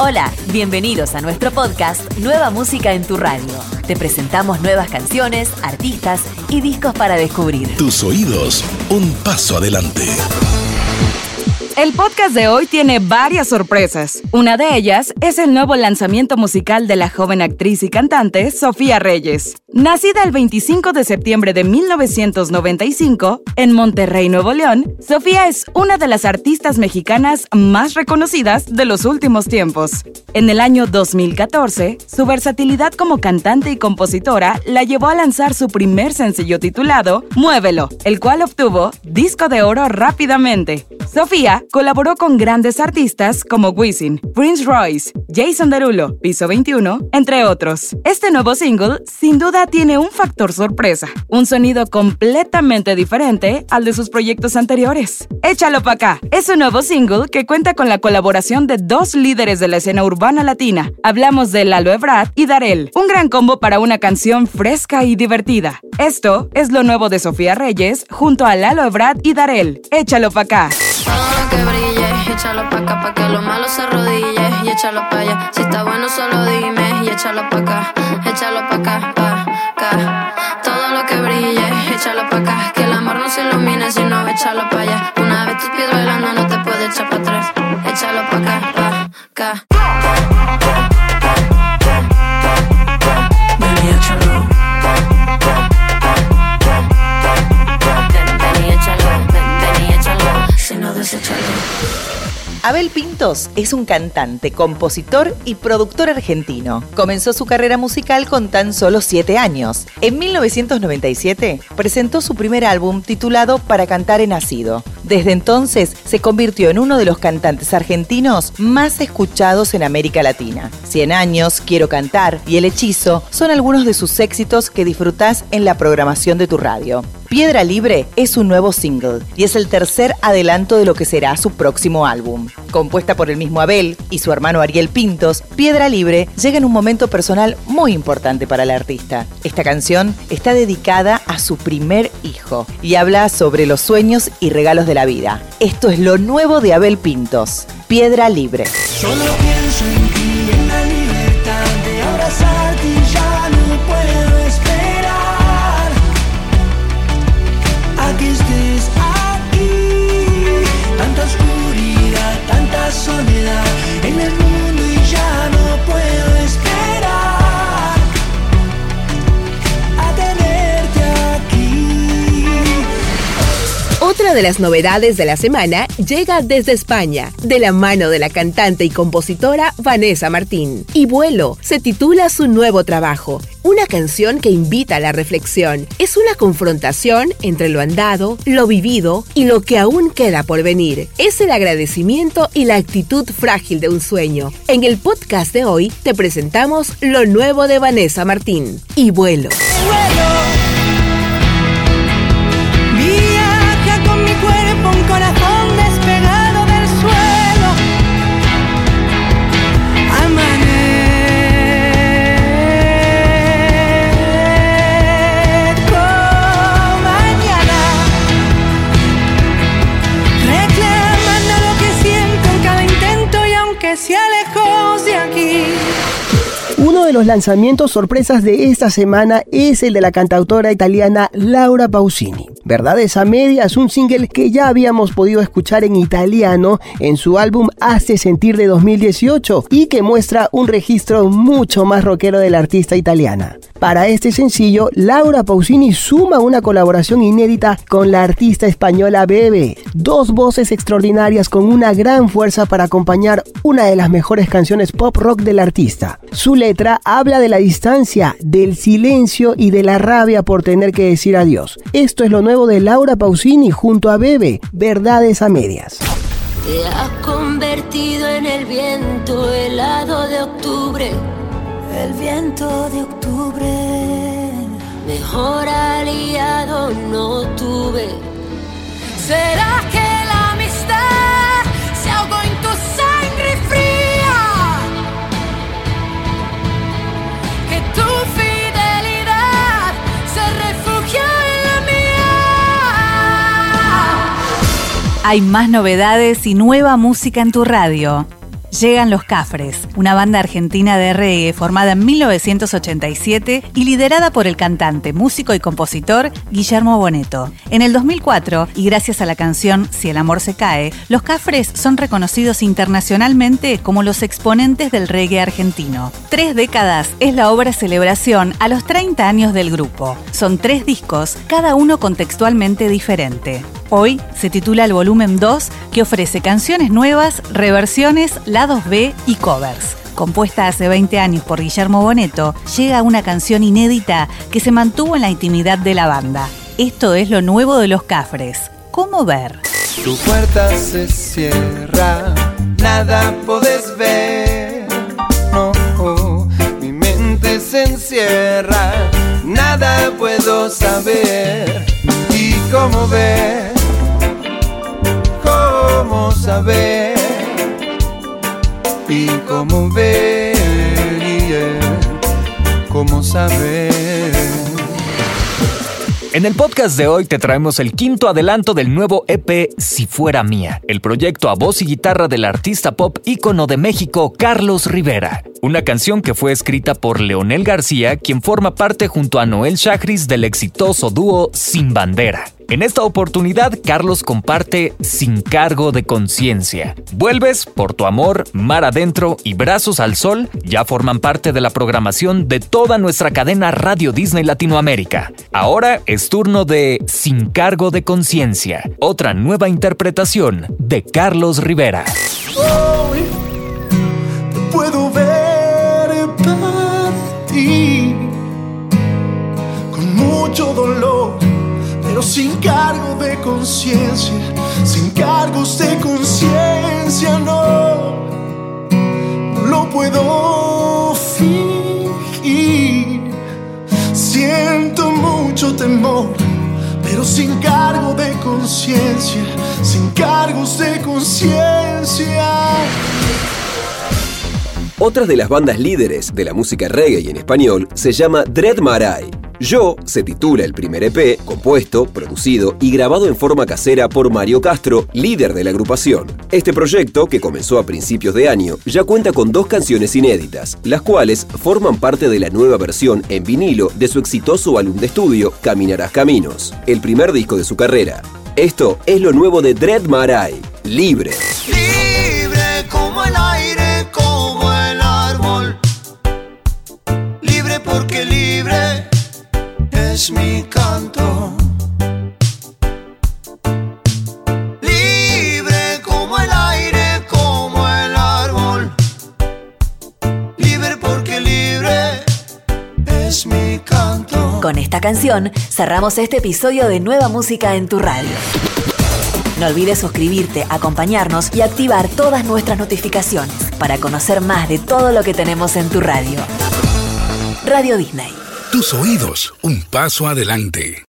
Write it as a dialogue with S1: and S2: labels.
S1: Hola, bienvenidos a nuestro podcast Nueva Música en tu Radio. Te presentamos nuevas canciones, artistas y discos para descubrir.
S2: Tus oídos, un paso adelante.
S3: El podcast de hoy tiene varias sorpresas. Una de ellas es el nuevo lanzamiento musical de la joven actriz y cantante Sofía Reyes. Nacida el 25 de septiembre de 1995 en Monterrey, Nuevo León, Sofía es una de las artistas mexicanas más reconocidas de los últimos tiempos. En el año 2014, su versatilidad como cantante y compositora la llevó a lanzar su primer sencillo titulado Muévelo, el cual obtuvo disco de oro rápidamente. Sofía colaboró con grandes artistas como Wisin, Prince Royce, Jason Derulo, Piso 21, entre otros. Este nuevo single sin duda tiene un factor sorpresa, un sonido completamente diferente al de sus proyectos anteriores. Échalo pa' acá es un nuevo single que cuenta con la colaboración de dos líderes de la escena urbana latina. Hablamos de Lalo Ebrard y Darel, un gran combo para una canción fresca y divertida. Esto es lo nuevo de Sofía Reyes junto a Lalo Ebrard y Darel. Échalo pa' acá.
S4: Échalo acá pa' que lo malo se arrodille. Y échalo allá. Si está bueno, solo dime. Échalo pa' acá. Échalo pa' acá, pa' acá. Todo lo que brille. Échalo pa' acá. Que el amor no se ilumine, sino échalo pa' allá.
S5: Abel Pintos es un cantante, compositor y productor argentino. Comenzó su carrera musical con tan solo 7 años. En 1997 presentó su primer álbum titulado Para cantar en nacido. Desde entonces se convirtió en uno de los cantantes argentinos más escuchados en América Latina. 100 años, Quiero cantar y El hechizo son algunos de sus éxitos que disfrutás en la programación de tu radio. Piedra Libre es un nuevo single y es el tercer adelanto de lo que será su próximo álbum. Compuesta por el mismo Abel y su hermano Ariel Pintos, Piedra Libre llega en un momento personal muy importante para el artista. Esta canción está dedicada a su primer hijo y habla sobre los sueños y regalos de la vida. Esto es lo nuevo de Abel Pintos, Piedra Libre.
S6: Solo pienso en en la libertad de abrazarte
S7: Otra de las novedades de la semana llega desde España, de la mano de la cantante y compositora Vanessa Martín. Y Vuelo se titula su nuevo trabajo, una canción que invita a la reflexión. Es una confrontación entre lo andado, lo vivido y lo que aún queda por venir. Es el agradecimiento y la actitud frágil de un sueño. En el podcast de hoy te presentamos lo nuevo de Vanessa Martín y Vuelo.
S6: Viaja de
S8: los lanzamientos sorpresas de esta semana es el de la cantautora italiana Laura Pausini. Verdades a medias, un single que ya habíamos podido escuchar en italiano en su álbum Hace Sentir de 2018 y que muestra un registro mucho más rockero de la artista italiana. Para este sencillo, Laura Pausini suma una colaboración inédita con la artista española Bebe. Dos voces extraordinarias con una gran fuerza para acompañar una de las mejores canciones pop rock del artista. Su letra habla de la distancia, del silencio y de la rabia por tener que decir adiós. Esto es lo nuevo de Laura Pausini junto a Bebe, Verdades a Medias.
S4: Te has convertido en el viento helado de octubre.
S6: El viento de octubre.
S4: Mejor aliado no tuve. ¿Será que
S1: Hay más novedades y nueva música en tu radio.
S9: Llegan Los Cafres, una banda argentina de reggae formada en 1987 y liderada por el cantante, músico y compositor Guillermo Boneto. En el 2004, y gracias a la canción Si el amor se cae, Los Cafres son reconocidos internacionalmente como los exponentes del reggae argentino. Tres décadas es la obra celebración a los 30 años del grupo. Son tres discos, cada uno contextualmente diferente. Hoy se titula el volumen 2 que ofrece canciones nuevas, reversiones, lados B y covers. Compuesta hace 20 años por Guillermo Boneto, llega una canción inédita que se mantuvo en la intimidad de la banda. Esto es lo nuevo de los Cafres. ¿Cómo ver?
S10: Tu puerta se cierra, nada podés ver. Mi mente se encierra, nada puedo saber. ¿Y cómo ver? ¿Cómo saber? ¿Y cómo ver? ¿Cómo saber?
S11: En el podcast de hoy te traemos el quinto adelanto del nuevo EP Si Fuera Mía, el proyecto a voz y guitarra del artista pop ícono de México Carlos Rivera. Una canción que fue escrita por Leonel García, quien forma parte junto a Noel Chagris del exitoso dúo Sin Bandera. En esta oportunidad, Carlos comparte Sin cargo de conciencia. Vuelves por tu amor, Mar Adentro y Brazos al Sol ya forman parte de la programación de toda nuestra cadena Radio Disney Latinoamérica. Ahora es turno de Sin cargo de conciencia, otra nueva interpretación de Carlos Rivera.
S6: Te puedo ver sin cargo de conciencia, sin cargos de conciencia, no, lo puedo fingir. Siento mucho temor, pero sin cargo de conciencia, sin cargos de conciencia.
S12: Otra de las bandas líderes de la música reggae y en español se llama Dread Marai. Yo se titula el primer EP, compuesto, producido y grabado en forma casera por Mario Castro, líder de la agrupación. Este proyecto, que comenzó a principios de año, ya cuenta con dos canciones inéditas, las cuales forman parte de la nueva versión en vinilo de su exitoso álbum de estudio, Caminarás Caminos, el primer disco de su carrera. Esto es lo nuevo de Dread Marai, Libre.
S6: Libre como el aire, como el árbol. Libre porque libre es mi canto. Libre como el aire, como el árbol. Libre porque libre es mi canto.
S1: Con esta canción cerramos este episodio de Nueva Música en tu radio. No olvides suscribirte, acompañarnos y activar todas nuestras notificaciones para conocer más de todo lo que tenemos en tu radio. Radio Disney.
S2: Tus oídos, un paso adelante.